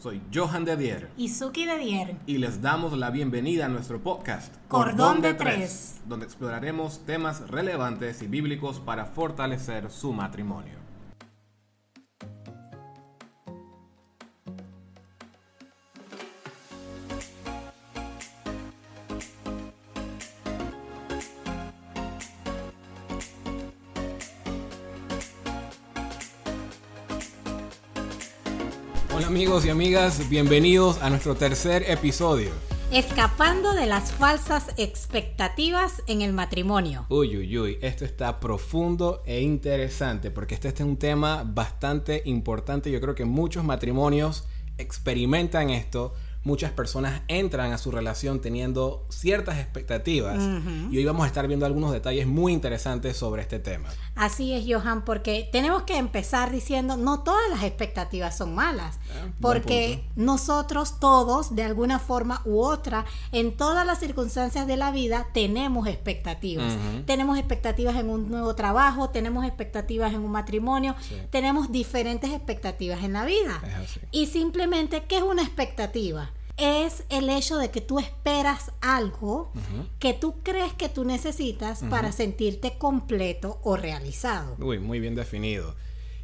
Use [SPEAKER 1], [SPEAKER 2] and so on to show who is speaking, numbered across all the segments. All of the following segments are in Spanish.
[SPEAKER 1] Soy Johan de Dier.
[SPEAKER 2] Y Suki de Dier.
[SPEAKER 1] Y les damos la bienvenida a nuestro podcast
[SPEAKER 2] Cordón, de, tres,
[SPEAKER 1] donde exploraremos temas relevantes y bíblicos para fortalecer su matrimonio. Amigos y amigas, bienvenidos a nuestro tercer episodio.
[SPEAKER 2] Escapando de las falsas expectativas en el matrimonio.
[SPEAKER 1] Uy, uy, uy, esto está profundo e interesante porque este, este es un tema bastante importante. Yo creo que muchos matrimonios experimentan esto muchas personas entran a su relación teniendo ciertas expectativas y hoy vamos a estar viendo algunos detalles muy interesantes sobre este tema.
[SPEAKER 2] Así es, Johan, porque tenemos que empezar diciendo, no todas las expectativas son malas, ah, porque nosotros todos, de alguna forma u otra, en todas las circunstancias de la vida, tenemos expectativas. Tenemos expectativas en un nuevo trabajo, tenemos expectativas en un matrimonio, tenemos diferentes expectativas en la vida. Y simplemente, ¿qué es una expectativa? Es el hecho de que tú esperas algo que tú crees que tú necesitas para sentirte completo o realizado.
[SPEAKER 1] Uy, muy bien definido.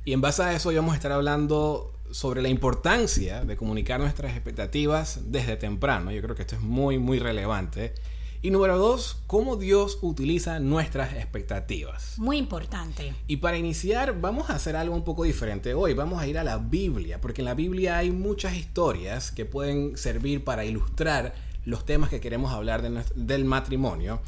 [SPEAKER 1] Y en base a eso vamos a estar hablando sobre la importancia de comunicar nuestras expectativas desde temprano. Yo creo que esto es muy, muy relevante. Y número dos, cómo Dios utiliza nuestras expectativas.
[SPEAKER 2] Muy importante.
[SPEAKER 1] Y para iniciar, vamos a hacer algo un poco diferente. Hoy vamos a ir a la Biblia, porque en la Biblia hay muchas historias que pueden servir para ilustrar los temas que queremos hablar del matrimonio.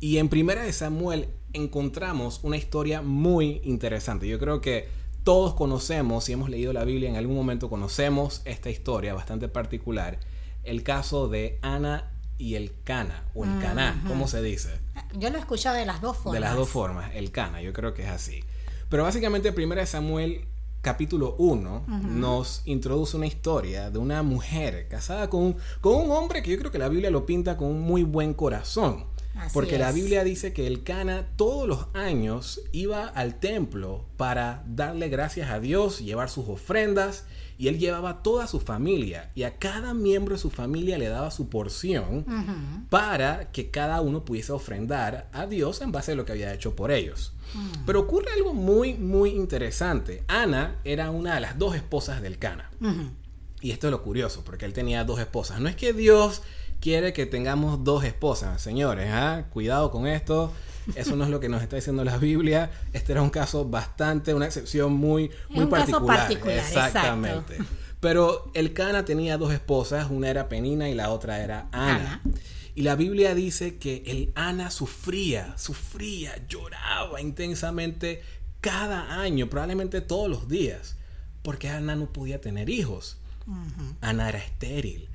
[SPEAKER 1] Y en Primera de Samuel encontramos una historia muy interesante. Yo creo que todos conocemos, si hemos leído la Biblia en algún momento, conocemos esta historia bastante particular. El caso de Ana y el cana, o el caná, ¿cómo se dice?
[SPEAKER 2] Yo lo he escuchado de las dos formas.
[SPEAKER 1] De las dos formas, el cana, yo creo que es así. Pero básicamente, 1 Samuel capítulo 1 nos introduce una historia de una mujer casada con un, con un hombre que yo creo que la Biblia lo pinta con un muy buen corazón. porque la Biblia dice que el Cana todos los años iba al templo para darle gracias a Dios, llevar sus ofrendas y él llevaba toda su familia y a cada miembro de su familia le daba su porción para que cada uno pudiese ofrendar a Dios en base a lo que había hecho por ellos. Mm. Pero ocurre algo muy, muy interesante. Ana era una de las dos esposas del Cana. Y esto es lo curioso, porque él tenía dos esposas. No es que Dios quiere que tengamos dos esposas, señores, ¿ah? cuidado con esto. Eso no es lo que nos está diciendo la Biblia. Este era un caso bastante, una excepción muy, muy
[SPEAKER 2] un
[SPEAKER 1] particular.
[SPEAKER 2] Caso particular.
[SPEAKER 1] Exactamente. Pero el Cana tenía dos esposas, una era Penina y la otra era Ana. Y la Biblia dice que el Ana sufría, sufría, lloraba intensamente cada año, probablemente todos los días, porque Ana no podía tener hijos. Ana era estéril.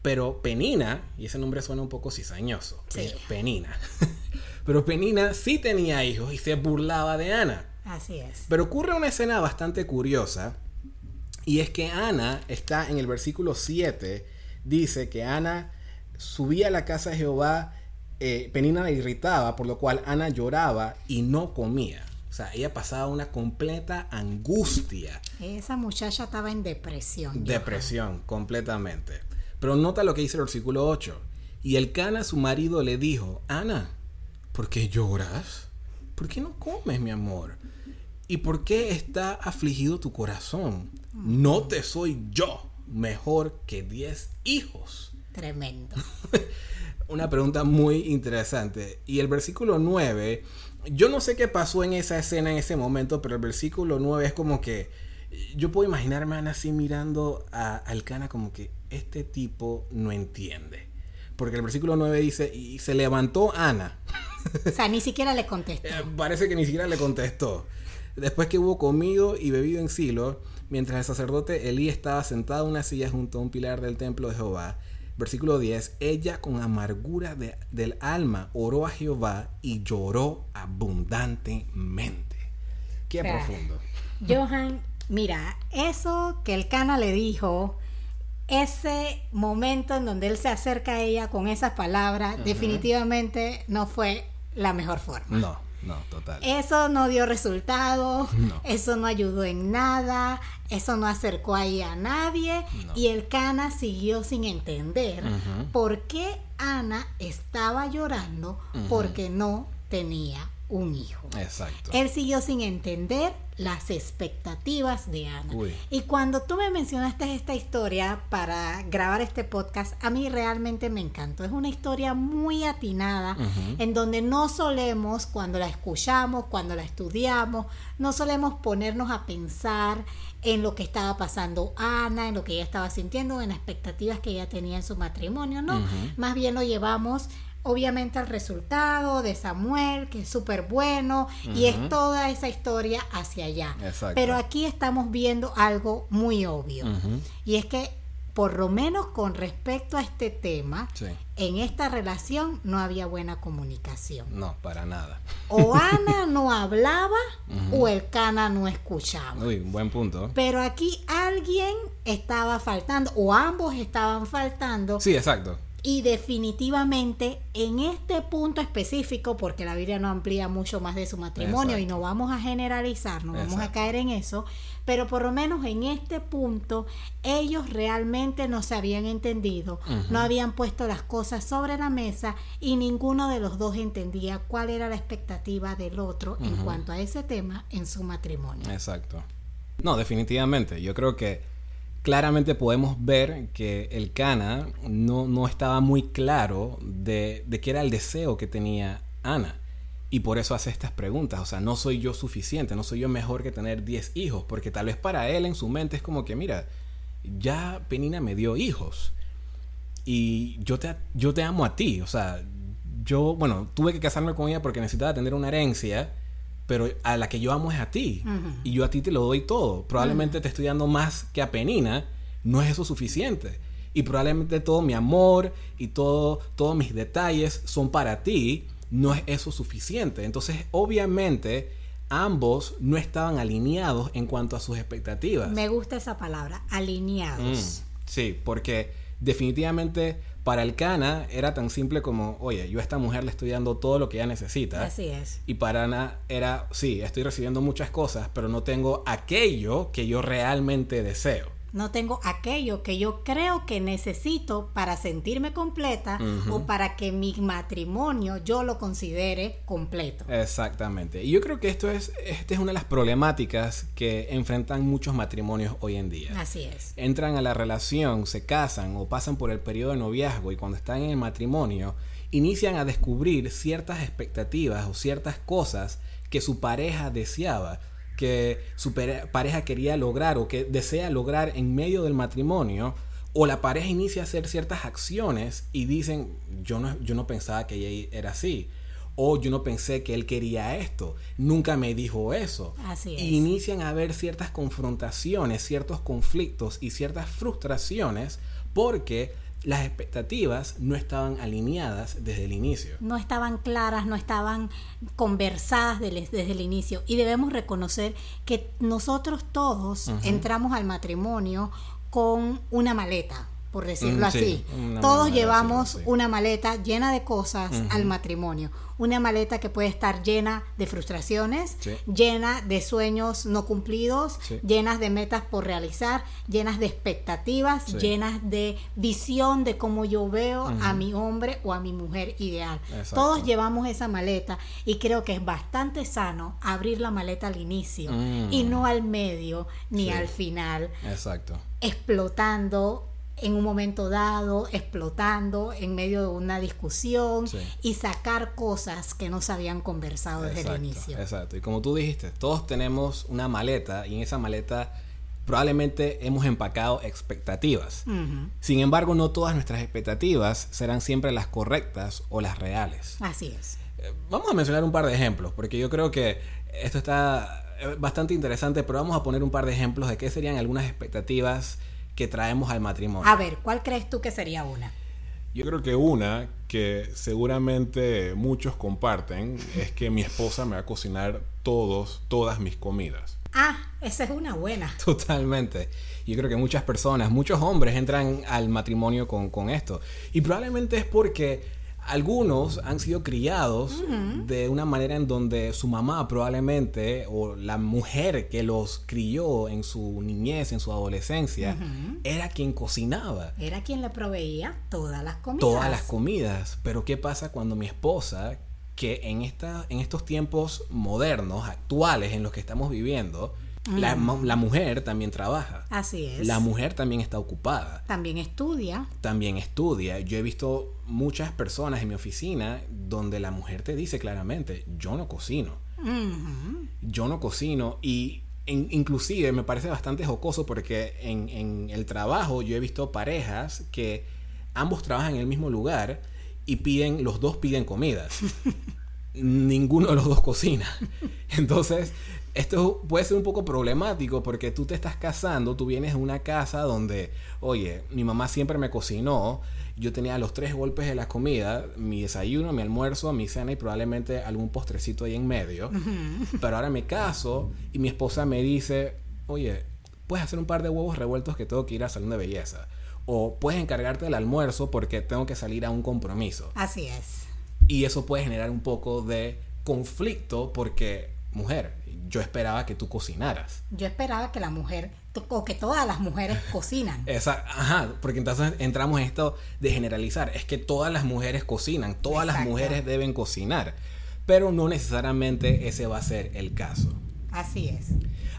[SPEAKER 1] Pero Penina, y ese nombre suena un poco cizañoso, Penina. Pero Penina sí tenía hijos y se burlaba de Ana.
[SPEAKER 2] Así es.
[SPEAKER 1] Pero ocurre una escena bastante curiosa. Y es que Ana está en el versículo 7. Dice que Ana subía a la casa de Jehová. Eh, Penina la irritaba, por lo cual Ana lloraba y no comía. O sea, ella pasaba una completa angustia.
[SPEAKER 2] Esa muchacha estaba en depresión.
[SPEAKER 1] Depresión, completamente. Pero nota lo que dice el versículo 8. Y el Cana, su marido, le dijo, Ana, ¿Por qué lloras? ¿Por qué no comes, mi amor? ¿Y por qué está afligido tu corazón? No te soy yo mejor que diez hijos.
[SPEAKER 2] Tremendo.
[SPEAKER 1] Una pregunta muy interesante. Y el versículo 9, yo no sé qué pasó en esa escena en ese momento, pero el versículo 9 es como que yo puedo imaginarme a Ana así mirando a Alcana como que este tipo no entiende. Porque el versículo 9 dice, y se levantó Ana.
[SPEAKER 2] O sea, ni siquiera le contestó.
[SPEAKER 1] Eh, parece que ni siquiera le contestó. Después que hubo comido y bebido en Silo, mientras el sacerdote Elí estaba sentado en una silla junto a un pilar del templo de Jehová, versículo 10, ella con amargura del alma oró a Jehová y lloró abundantemente. Qué profundo.
[SPEAKER 2] Johan, mira, eso que el Cana le dijo, ese momento en donde él se acerca a ella con esas palabras, definitivamente no fue la mejor forma.
[SPEAKER 1] No. No, total.
[SPEAKER 2] Eso no dio resultado, eso no ayudó en nada, eso no acercó ahí a nadie y el Cana siguió sin entender por qué Ana estaba llorando porque no tenía un hijo.
[SPEAKER 1] Exacto.
[SPEAKER 2] Él siguió sin entender las expectativas de Ana. Y cuando tú me mencionaste esta historia para grabar este podcast, a mí realmente me encantó. Es una historia muy atinada en donde no solemos, cuando la escuchamos, cuando la estudiamos, no solemos ponernos a pensar en lo que estaba pasando Ana, en lo que ella estaba sintiendo, en las expectativas que ella tenía en su matrimonio, ¿no? Más bien lo llevamos obviamente el resultado de Samuel, que es súper bueno, y es toda esa historia hacia allá. Pero aquí estamos viendo algo muy obvio, y es que por lo menos con respecto a este tema, en esta relación no había buena comunicación.
[SPEAKER 1] No, para nada.
[SPEAKER 2] O Ana no hablaba o el Cana no escuchaba.
[SPEAKER 1] Uy, buen punto.
[SPEAKER 2] Pero aquí alguien estaba faltando, o ambos estaban faltando.
[SPEAKER 1] Sí, exacto
[SPEAKER 2] y definitivamente en este punto específico, porque la Biblia no amplía mucho más de su matrimonio y no vamos a generalizar, no vamos a caer en eso, pero por lo menos en este punto ellos realmente no se habían entendido, no habían puesto las cosas sobre la mesa y ninguno de los dos entendía cuál era la expectativa del otro en cuanto a ese tema en su matrimonio.
[SPEAKER 1] Exacto. No, definitivamente. Yo creo que claramente podemos ver que el Cana no, no estaba muy claro de, de, qué era el deseo que tenía Ana. Y por eso hace estas preguntas. O sea, no soy yo suficiente, no soy yo mejor que tener 10 hijos. Porque tal vez para él en su mente es como que, mira, ya Penina me dio hijos. Y yo te, yo te amo a ti. O sea, yo, bueno, tuve que casarme con ella porque necesitaba tener una herencia pero a la que yo amo es a ti. Y yo a ti te lo doy todo. Probablemente te estoy dando más que a Penina. No es eso suficiente. Y probablemente todo mi amor y todo, todos mis detalles son para ti. No es eso suficiente. Entonces, obviamente, ambos no estaban alineados en cuanto a sus expectativas.
[SPEAKER 2] Me gusta esa palabra, alineados.
[SPEAKER 1] Mm, sí, porque definitivamente para el Cana era tan simple como, oye, yo a esta mujer le estoy dando todo lo que ella necesita.
[SPEAKER 2] Así es.
[SPEAKER 1] Y para Ana era, sí, estoy recibiendo muchas cosas, pero no tengo aquello que yo realmente deseo
[SPEAKER 2] no tengo aquello que yo creo que necesito para sentirme completa o para que mi matrimonio yo lo considere completo.
[SPEAKER 1] Exactamente. Y yo creo que esto es, esta es una de las problemáticas que enfrentan muchos matrimonios hoy en día.
[SPEAKER 2] Así es.
[SPEAKER 1] Entran a la relación, se casan o pasan por el periodo de noviazgo y cuando están en el matrimonio inician a descubrir ciertas expectativas o ciertas cosas que su pareja deseaba que su pareja quería lograr o que desea lograr en medio del matrimonio, o la pareja inicia a hacer ciertas acciones y dicen, yo no, yo no pensaba que ella era así. O yo no pensé que él quería esto. Nunca me dijo eso.
[SPEAKER 2] Así
[SPEAKER 1] Y inician a haber ciertas confrontaciones, ciertos conflictos y ciertas frustraciones porque las expectativas no estaban alineadas desde el inicio.
[SPEAKER 2] No estaban claras, no estaban conversadas desde el inicio. Y debemos reconocer que nosotros todos entramos al matrimonio con una maleta por decirlo mm, así. Todos llevamos una maleta llena de cosas al matrimonio. Una maleta que puede estar llena de frustraciones, llena de sueños no cumplidos, llenas de metas por realizar, llenas de expectativas, llenas de visión de cómo yo veo a mi hombre o a mi mujer ideal. Todos llevamos esa maleta y creo que es bastante sano abrir la maleta al inicio y mm. no al medio ni al final.
[SPEAKER 1] Exacto.
[SPEAKER 2] Explotando en un momento dado, explotando en medio de una discusión y sacar cosas que no se habían conversado desde el inicio.
[SPEAKER 1] Exacto. Y como tú dijiste, todos tenemos una maleta y en esa maleta probablemente hemos empacado expectativas. Sin embargo, no todas nuestras expectativas serán siempre las correctas o las reales.
[SPEAKER 2] Así es.
[SPEAKER 1] Eh, vamos a mencionar un par de ejemplos, porque yo creo que esto está eh, bastante interesante, pero vamos a poner un par de ejemplos de qué serían algunas expectativas que traemos al matrimonio.
[SPEAKER 2] A ver, ¿cuál crees tú que sería una?
[SPEAKER 3] Yo creo que una que seguramente muchos comparten es que mi esposa me va a cocinar todos, todas mis comidas.
[SPEAKER 2] Ah, esa es una buena.
[SPEAKER 1] Totalmente. Yo creo que muchas personas, muchos hombres entran al matrimonio con, con esto. Y probablemente es porque algunos han sido criados de una manera en donde su mamá probablemente o la mujer que los crió en su niñez, en su adolescencia, era quien cocinaba.
[SPEAKER 2] Era quien le proveía todas las comidas.
[SPEAKER 1] Todas las comidas. Pero ¿qué pasa cuando mi esposa, que en, esta, en estos tiempos modernos, actuales en los que estamos viviendo, la, la, mujer también trabaja.
[SPEAKER 2] Así es.
[SPEAKER 1] La mujer también está ocupada.
[SPEAKER 2] También estudia.
[SPEAKER 1] También estudia. Yo he visto muchas personas en mi oficina donde la mujer te dice claramente, yo no cocino. Yo no cocino y inclusive me parece bastante jocoso porque en, en el trabajo yo he visto parejas que ambos trabajan en el mismo lugar y piden, los dos piden comidas. Ninguno de los dos cocina. Entonces, esto puede ser un poco problemático porque tú te estás casando, tú vienes de una casa donde, oye, mi mamá siempre me cocinó, yo tenía los tres golpes de la comida, mi desayuno, mi almuerzo, mi cena y probablemente algún postrecito ahí en medio. Pero ahora me caso y mi esposa me dice, oye, puedes hacer un par de huevos revueltos que tengo que ir a salón de belleza. O puedes encargarte del almuerzo porque tengo que salir a un compromiso.
[SPEAKER 2] Así es.
[SPEAKER 1] Y eso puede generar un poco de conflicto porque, mujer, yo esperaba que tú cocinaras.
[SPEAKER 2] Yo esperaba que la mujer, o que todas las mujeres cocinan.
[SPEAKER 1] Exacto, ajá, porque entonces entramos en esto de generalizar. Es que todas las mujeres cocinan, todas las mujeres deben cocinar, pero no necesariamente ese va a ser el caso.
[SPEAKER 2] Así es.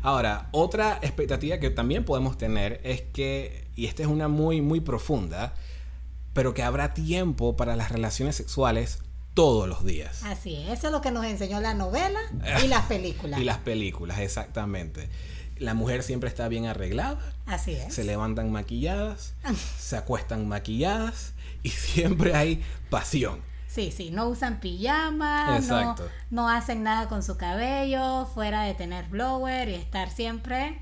[SPEAKER 1] Ahora, otra expectativa que también podemos tener es que, y esta es una muy, muy profunda, pero que habrá tiempo para las relaciones sexuales todos los días.
[SPEAKER 2] Así es, eso es lo que nos enseñó la novela y las películas.
[SPEAKER 1] y las películas, exactamente. La mujer siempre está bien arreglada.
[SPEAKER 2] Así es.
[SPEAKER 1] Se levantan maquilladas, se acuestan maquilladas y siempre hay pasión.
[SPEAKER 2] Sí, sí, no usan pijama, no, no, hacen nada con su cabello, fuera de tener blower y estar siempre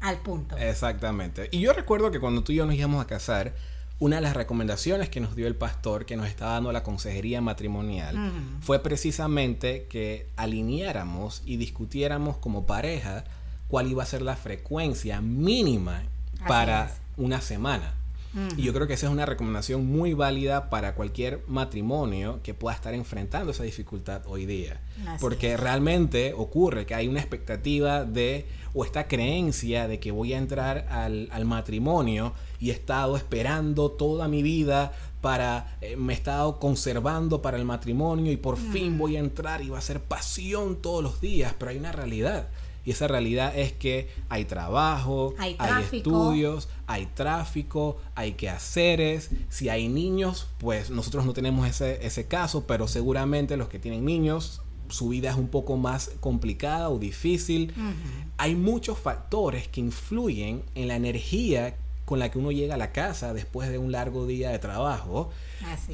[SPEAKER 2] al punto.
[SPEAKER 1] Exactamente. Y yo recuerdo que cuando tú y yo nos íbamos a casar, una de las recomendaciones que nos dio el pastor que nos estaba dando la consejería matrimonial fue precisamente que alineáramos y discutiéramos como pareja cuál iba a ser la frecuencia mínima para una semana. Y yo creo que esa es una recomendación muy válida para cualquier matrimonio que pueda estar enfrentando esa dificultad hoy día. Porque realmente ocurre que hay una expectativa de, o esta creencia de que voy a entrar al, al matrimonio y he estado esperando toda mi vida para, eh, me he estado conservando para el matrimonio y por fin voy a entrar y va a ser pasión todos los días, pero hay una realidad. Y esa realidad es que hay trabajo, hay, estudios, hay tráfico, hay quehaceres. Si hay niños, pues nosotros no tenemos ese, ese caso, pero seguramente los que tienen niños, su vida es un poco más complicada o difícil. Hay muchos factores que influyen en la energía con la que uno llega a la casa después de un largo día de trabajo.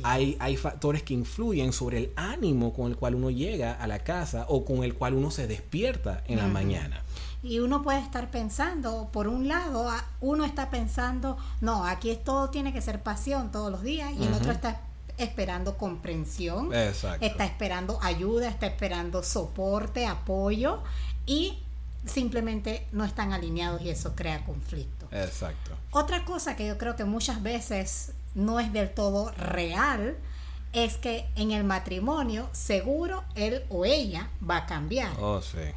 [SPEAKER 1] Hay, hay factores que influyen sobre el ánimo con el cual uno llega a la casa o con el cual uno se despierta en la mañana.
[SPEAKER 2] Y uno puede estar pensando, por un lado, uno está pensando, no, aquí todo tiene que ser pasión todos los días, y el otro está esperando comprensión, está esperando ayuda, está esperando soporte, apoyo, y simplemente no están alineados y eso crea conflicto.
[SPEAKER 1] Exacto.
[SPEAKER 2] Otra cosa que yo creo que muchas veces no es del todo real es que en el matrimonio seguro él o ella va a cambiar.
[SPEAKER 1] Oh, sí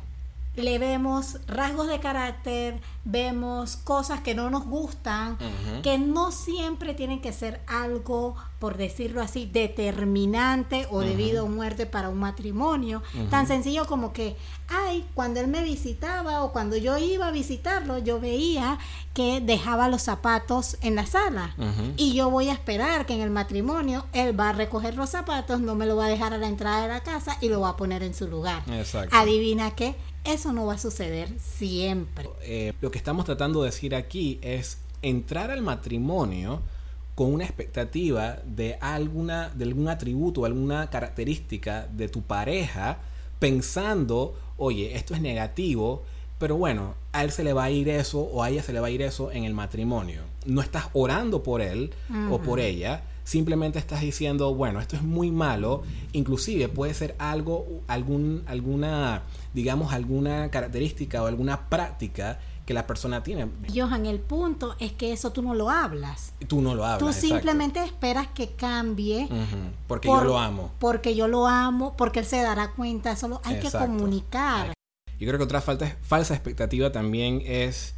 [SPEAKER 2] le vemos rasgos de carácter, vemos cosas que no nos gustan, que no siempre tienen que ser algo, por decirlo así, determinante o debido a muerte para un matrimonio. Tan sencillo como que, ay, cuando él me visitaba o cuando yo iba a visitarlo, yo veía que dejaba los zapatos en la sala. Y yo voy a esperar que en el matrimonio él va a recoger los zapatos, no me lo va a dejar a la entrada de la casa y lo va a poner en su lugar. Adivina qué eso no va a suceder siempre.
[SPEAKER 1] Eh, lo que estamos tratando de decir aquí es entrar al matrimonio con una expectativa de alguna de algún atributo, alguna característica de tu pareja, pensando, oye, esto es negativo, pero bueno, a él se le va a ir eso o a ella se le va a ir eso en el matrimonio. No estás orando por él o por ella, simplemente estás diciendo, bueno, esto es muy malo, inclusive puede ser algo, algún, alguna, digamos, alguna característica o alguna práctica que la persona tiene.
[SPEAKER 2] Johan, el punto es que eso tú no lo hablas.
[SPEAKER 1] Tú no lo hablas.
[SPEAKER 2] Tú
[SPEAKER 1] exacto.
[SPEAKER 2] simplemente esperas que cambie.
[SPEAKER 1] Porque
[SPEAKER 2] por-
[SPEAKER 1] yo lo amo.
[SPEAKER 2] Porque yo lo amo, porque él se dará cuenta. Solo hay que comunicar.
[SPEAKER 1] Yo creo que otra falta, falsa expectativa también es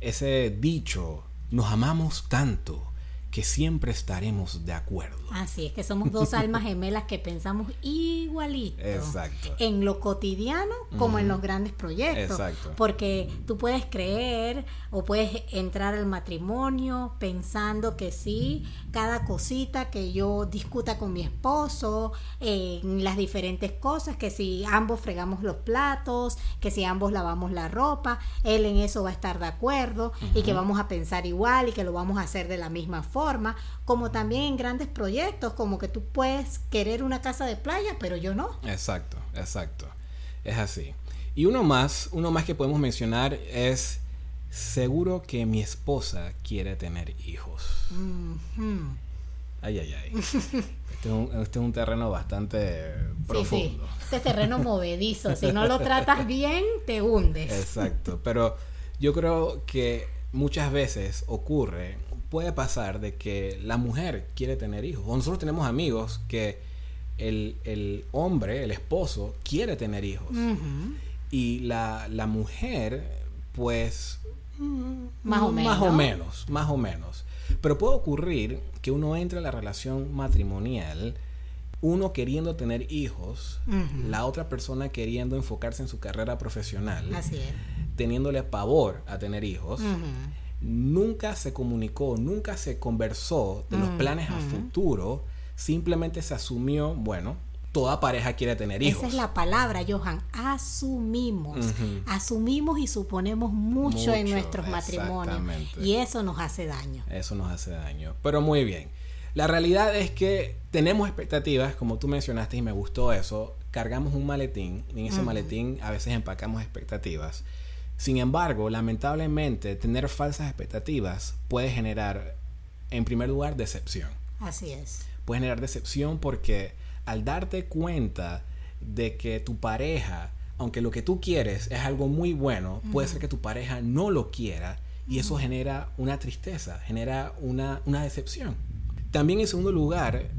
[SPEAKER 1] ese dicho, nos amamos tanto que siempre estaremos de acuerdo.
[SPEAKER 2] Así es que somos dos almas gemelas que pensamos igualito.
[SPEAKER 1] Exacto.
[SPEAKER 2] En lo cotidiano como en los grandes proyectos.
[SPEAKER 1] Exacto.
[SPEAKER 2] Porque tú puedes creer o puedes entrar al matrimonio pensando que sí, cada cosita que yo discuta con mi esposo, eh, en las diferentes cosas, que si ambos fregamos los platos, que si ambos lavamos la ropa, él en eso va a estar de acuerdo y que vamos a pensar igual y que lo vamos a hacer de la misma forma, como también en grandes proyectos, como que tú puedes querer una casa de playa, pero yo no.
[SPEAKER 1] Exacto, exacto. Es así. Y uno más, uno más que podemos mencionar es seguro que mi esposa quiere tener hijos. Ay, ay, ay. Este es un, este es un terreno bastante profundo.
[SPEAKER 2] Sí, sí. Este terreno movedizo. Si no lo tratas bien, te hundes.
[SPEAKER 1] Exacto, pero yo creo que muchas veces ocurre, puede pasar de que la mujer quiere tener hijos. O nosotros tenemos amigos que el, el hombre, el esposo, quiere tener hijos. Y la, la mujer, pues... mm,
[SPEAKER 2] Más o
[SPEAKER 1] Más o
[SPEAKER 2] menos.
[SPEAKER 1] menos, más o menos. Pero puede ocurrir que uno entre a la relación matrimonial, uno queriendo tener hijos, la otra persona queriendo enfocarse en su carrera profesional,
[SPEAKER 2] Así es.
[SPEAKER 1] teniéndole pavor a tener hijos. Nunca se comunicó, nunca se conversó de los planes a
[SPEAKER 2] Ujú.
[SPEAKER 1] futuro, simplemente se asumió, bueno, toda pareja quiere tener hijos.
[SPEAKER 2] Esa es la palabra, Johan. Asumimos. Asumimos y suponemos mucho, en nuestros matrimonios. Y eso nos hace daño.
[SPEAKER 1] Eso nos hace daño. Pero muy bien. La realidad es que tenemos expectativas, como tú mencionaste y me gustó eso. Cargamos un maletín y en ese maletín a veces empacamos expectativas. Sin embargo, lamentablemente, tener falsas expectativas puede generar, en primer lugar, decepción.
[SPEAKER 2] Así es.
[SPEAKER 1] Puede generar decepción porque al darte cuenta de que tu pareja, aunque lo que tú quieres es algo muy bueno, puede ser que tu pareja no lo quiera y eso genera una tristeza, genera una, una decepción. También en segundo lugar,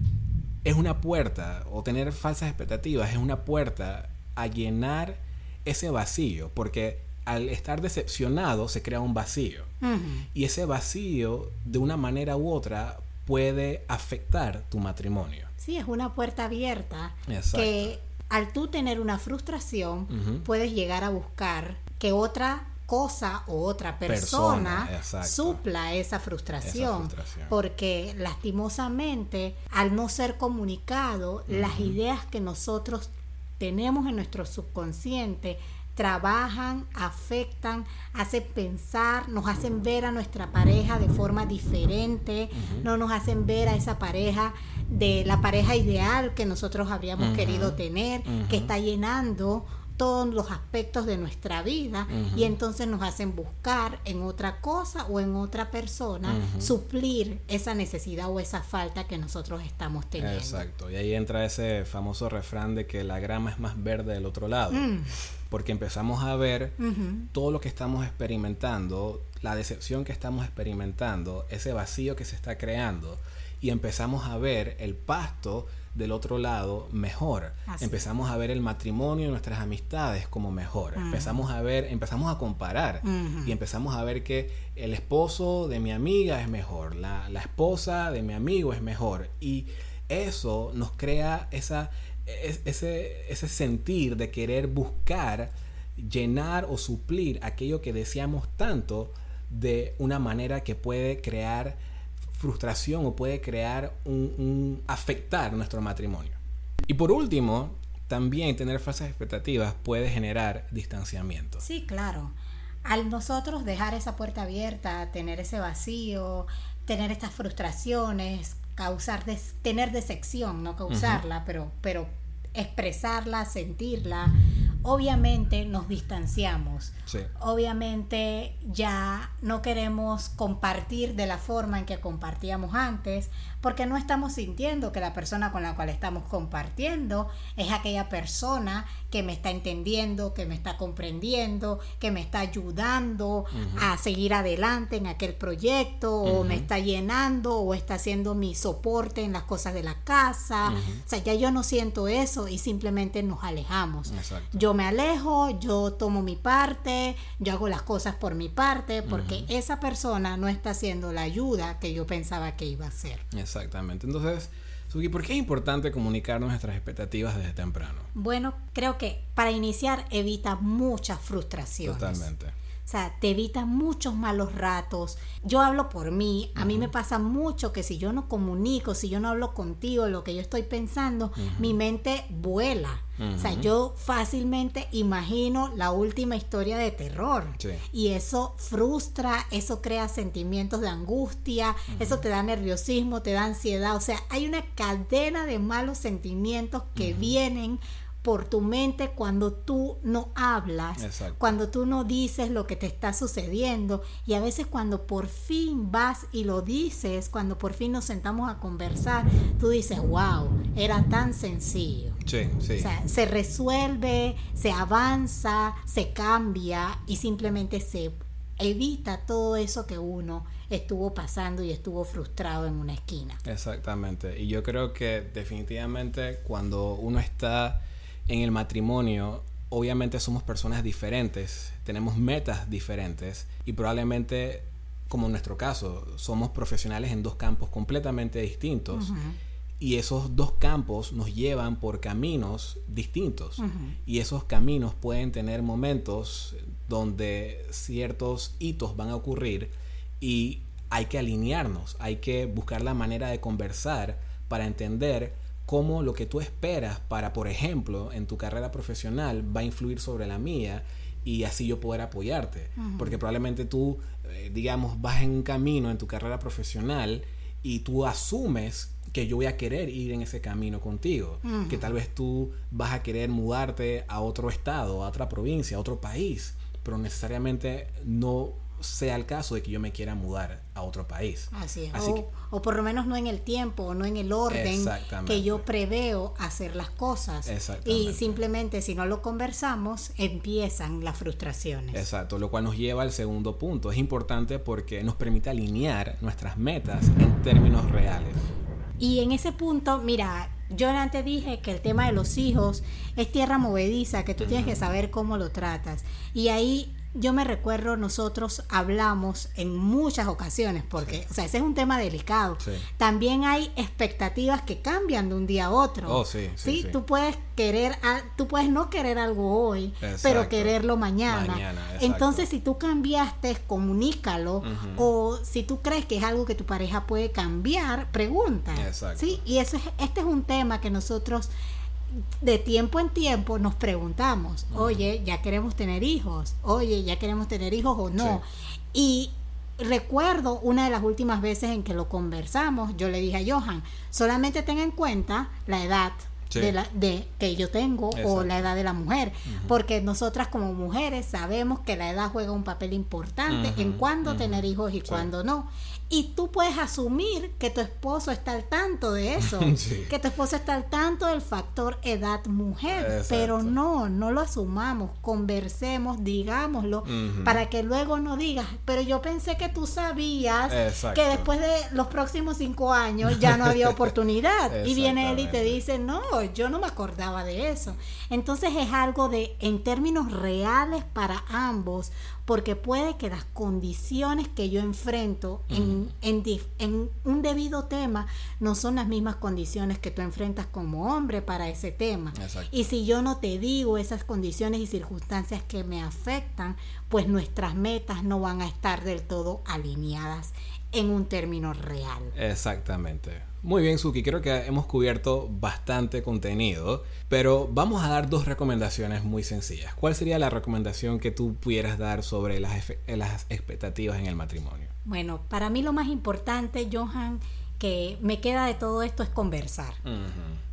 [SPEAKER 1] es una puerta, o tener falsas expectativas, es una puerta a llenar ese vacío, porque al estar decepcionado se crea un vacío. Y ese vacío, de una manera u otra, puede afectar tu matrimonio.
[SPEAKER 2] Sí, es una puerta abierta
[SPEAKER 1] Exacto.
[SPEAKER 2] que al tú tener una frustración puedes llegar a buscar que otra cosa o otra persona, supla esa frustración,
[SPEAKER 1] Esa frustración.
[SPEAKER 2] porque lastimosamente al no ser comunicado las ideas que nosotros tenemos en nuestro subconsciente trabajan, afectan, hacen pensar, nos hacen ver a nuestra pareja de forma diferente, no nos hacen ver a esa pareja de la pareja ideal que nosotros habríamos querido tener, que está llenando todos los aspectos de nuestra vida y entonces nos hacen buscar en otra cosa o en otra persona suplir esa necesidad o esa falta que nosotros estamos teniendo.
[SPEAKER 1] Exacto. Y ahí entra ese famoso refrán de que la grama es más verde del otro lado.
[SPEAKER 2] Mm,
[SPEAKER 1] Porque empezamos a ver todo lo que estamos experimentando, la decepción que estamos experimentando, ese vacío que se está creando, y empezamos a ver el pasto del otro lado mejor.
[SPEAKER 2] Así
[SPEAKER 1] empezamos a ver el matrimonio y nuestras amistades como mejor. Empezamos a ver, empezamos a comparar y empezamos a ver que el esposo de mi amiga es mejor, la, la esposa de mi amigo es mejor. Y eso nos crea esa, es- ese, ese sentir de querer buscar llenar o suplir aquello que deseamos tanto de una manera que puede crear frustración o puede crear un, un- afectar nuestro matrimonio. Y por último, también tener falsas expectativas puede generar distanciamiento.
[SPEAKER 2] Sí, claro. Al nosotros dejar esa puerta abierta, tener ese vacío, tener estas frustraciones, causar des- tener decepción, no causarla, pero, pero expresarla, sentirla, obviamente nos distanciamos.
[SPEAKER 1] Sí.
[SPEAKER 2] Obviamente ya no queremos compartir de la forma en que compartíamos antes, porque no estamos sintiendo que la persona con la cual estamos compartiendo es aquella persona que me está entendiendo, que me está comprendiendo, que me está ayudando a seguir adelante en aquel proyecto, o me está llenando, o está haciendo mi soporte en las cosas de la casa. O sea, ya yo no siento eso y simplemente nos alejamos.
[SPEAKER 1] Exacto.
[SPEAKER 2] Yo me alejo, yo tomo mi parte, yo hago las cosas por mi parte, porque esa persona no está haciendo la ayuda que yo pensaba que iba a hacer.
[SPEAKER 1] Exactamente. Entonces, Suki, ¿por qué es importante comunicar nuestras expectativas desde temprano?
[SPEAKER 2] Bueno, creo que para iniciar evita muchas frustraciones.
[SPEAKER 1] Totalmente.
[SPEAKER 2] O sea, te evita muchos malos ratos. Yo hablo por mí. A mí me pasa mucho que si yo no comunico, si yo no hablo contigo lo que yo estoy pensando, mi mente vuela. O sea, yo fácilmente imagino la última historia de terror.
[SPEAKER 1] Sí.
[SPEAKER 2] Y eso frustra, eso crea sentimientos de angustia, eso te da nerviosismo, te da ansiedad. O sea, hay una cadena de malos sentimientos que vienen por tu mente cuando tú no hablas,
[SPEAKER 1] Exacto.
[SPEAKER 2] cuando tú no dices lo que te está sucediendo y a veces cuando por fin vas y lo dices, cuando por fin nos sentamos a conversar, tú dices, wow, era tan sencillo.
[SPEAKER 1] Sí, sí.
[SPEAKER 2] O sea, se resuelve, se avanza, se cambia y simplemente se evita todo eso que uno estuvo pasando y estuvo frustrado en una esquina.
[SPEAKER 1] Exactamente. Y yo creo que definitivamente cuando uno está en el matrimonio, obviamente somos personas diferentes, tenemos metas diferentes y probablemente, como en nuestro caso, somos profesionales en dos campos completamente distintos. Y esos dos campos nos llevan por caminos distintos. Y esos caminos pueden tener momentos donde ciertos hitos van a ocurrir y hay que alinearnos, hay que buscar la manera de conversar para entender cómo lo que tú esperas para, por ejemplo, en tu carrera profesional va a influir sobre la mía y así yo poder apoyarte. Porque probablemente tú, eh, digamos, vas en un camino en tu carrera profesional y tú asumes que yo voy a querer ir en ese camino contigo, que tal vez tú vas a querer mudarte a otro estado, a otra provincia, a otro país, pero necesariamente no sea el caso de que yo me quiera mudar a otro país.
[SPEAKER 2] Así es.
[SPEAKER 1] Así
[SPEAKER 2] o,
[SPEAKER 1] que-
[SPEAKER 2] o por lo menos no en el tiempo, o no en el orden que yo preveo hacer las cosas. Y simplemente si no lo conversamos, empiezan las frustraciones.
[SPEAKER 1] Exacto, lo cual nos lleva al segundo punto. Es importante porque nos permite alinear nuestras metas en términos reales.
[SPEAKER 2] Y en ese punto, mira, yo antes dije que el tema de los hijos es tierra movediza, que tú tienes que saber cómo lo tratas. Y ahí yo me recuerdo, nosotros hablamos en muchas ocasiones, porque, o sea, ese es un tema delicado.
[SPEAKER 1] Sí.
[SPEAKER 2] También hay expectativas que cambian de un día a otro.
[SPEAKER 1] Oh, sí, sí.
[SPEAKER 2] Tú puedes querer, a- tú puedes no querer algo hoy, pero quererlo mañana. Entonces, si tú cambiaste, comunícalo. O si tú crees que es algo que tu pareja puede cambiar, pregunta.
[SPEAKER 1] Exacto.
[SPEAKER 2] ¿sí? Y eso es, este es un tema que nosotros de tiempo en tiempo nos preguntamos, oye, ya queremos tener hijos, oye, ya queremos tener hijos o no. Y recuerdo una de las últimas veces en que lo conversamos, yo le dije a Johan, solamente ten en cuenta la edad.
[SPEAKER 1] Sí.
[SPEAKER 2] De, la, de que yo tengo o la edad de la mujer porque nosotras como mujeres sabemos que la edad juega un papel importante en cuándo tener hijos y
[SPEAKER 1] Sí.
[SPEAKER 2] cuándo no y tú puedes asumir que tu esposo está al tanto de eso
[SPEAKER 1] Sí.
[SPEAKER 2] que tu esposo está al tanto del factor edad mujer,
[SPEAKER 1] Exacto.
[SPEAKER 2] pero no, no lo asumamos, conversemos, digámoslo, para que luego no digas, pero yo pensé que tú sabías
[SPEAKER 1] Exacto.
[SPEAKER 2] que después de los próximos cinco años ya no había oportunidad. y viene él y te dice, no, yo no me acordaba de eso. Entonces es algo de, en términos reales para ambos, porque puede que las condiciones que yo enfrento en, en, dif- en un debido tema no son las mismas condiciones que tú enfrentas como hombre para ese tema.
[SPEAKER 1] Exacto.
[SPEAKER 2] Y si yo no te digo esas condiciones y circunstancias que me afectan, pues nuestras metas no van a estar del todo alineadas en un término real.
[SPEAKER 1] Exactamente. Muy bien, Suki, creo que hemos cubierto bastante contenido, pero vamos a dar dos recomendaciones muy sencillas. ¿Cuál sería la recomendación que tú pudieras dar sobre las, las expectativas en el matrimonio?
[SPEAKER 2] Bueno, para mí lo más importante, Johan, que me queda de todo esto es conversar.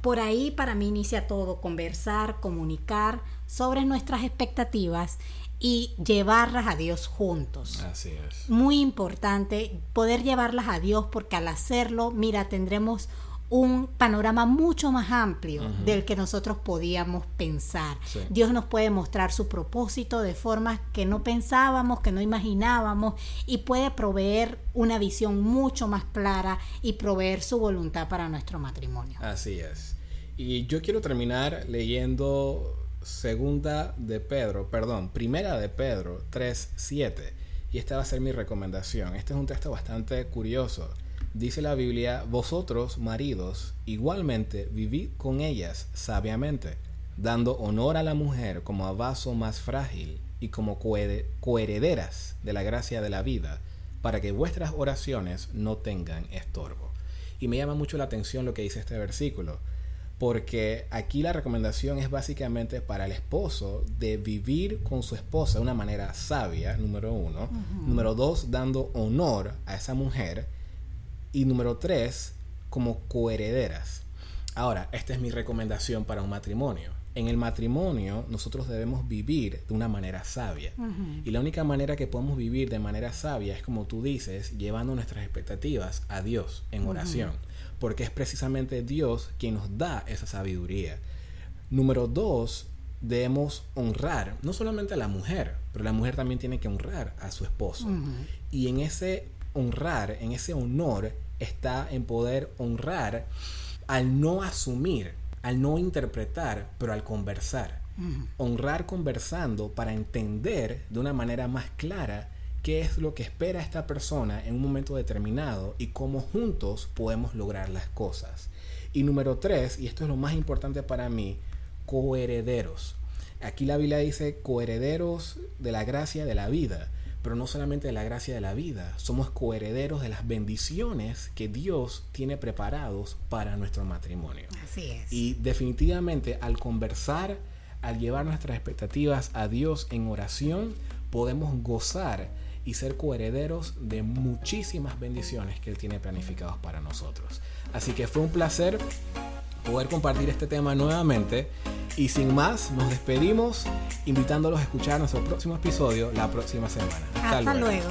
[SPEAKER 2] Por ahí para mí inicia todo, conversar, comunicar sobre nuestras expectativas y llevarlas a Dios juntos.
[SPEAKER 1] Así es.
[SPEAKER 2] Muy importante poder llevarlas a Dios porque al hacerlo, mira, tendremos un panorama mucho más amplio del que nosotros podíamos pensar. Dios nos puede mostrar su propósito de formas que no pensábamos, que no imaginábamos y puede proveer una visión mucho más clara y proveer su voluntad para nuestro matrimonio.
[SPEAKER 1] Así es. Y yo quiero terminar leyendo segunda de Pedro, perdón, primera de Pedro 3.7. Y esta va a ser mi recomendación. Este es un texto bastante curioso Dice la Biblia, vosotros, maridos, igualmente vivid con ellas sabiamente, dando honor a la mujer como a vaso más frágil y como coherederas de la gracia de la vida, para que vuestras oraciones no tengan estorbo. Y me llama mucho la atención lo que dice este versículo, porque aquí la recomendación es básicamente para el esposo de vivir con su esposa de una manera sabia, número uno. Número dos, dando honor a esa mujer y número tres, como coherederas. Ahora, esta es mi recomendación para un matrimonio. En el matrimonio nosotros debemos vivir de una manera sabia. Y la única manera que podemos vivir de manera sabia es como tú dices, llevando nuestras expectativas a Dios en oración. Porque es precisamente Dios quien nos da esa sabiduría. Número dos, debemos honrar no solamente a la mujer, pero la mujer también tiene que honrar a su esposo. Y en ese honrar, en ese honor, está en poder honrar al no asumir, al no interpretar, pero al conversar. Honrar conversando para entender de una manera más clara qué es lo que espera esta persona en un momento determinado y cómo juntos podemos lograr las cosas. Y número tres, y esto es lo más importante para mí, coherederos. Aquí la Biblia dice coherederos de la gracia de la vida pero no solamente de la gracia de la vida, somos coherederos de las bendiciones que Dios tiene preparados para nuestro matrimonio.
[SPEAKER 2] Así es.
[SPEAKER 1] Y definitivamente al conversar, al llevar nuestras expectativas a Dios en oración, podemos gozar y ser coherederos de muchísimas bendiciones que Él tiene planificados para nosotros. Así que fue un placer poder compartir este tema nuevamente. Y sin más, nos despedimos invitándolos a escuchar nuestro próximo episodio la próxima semana.
[SPEAKER 2] Hasta, luego.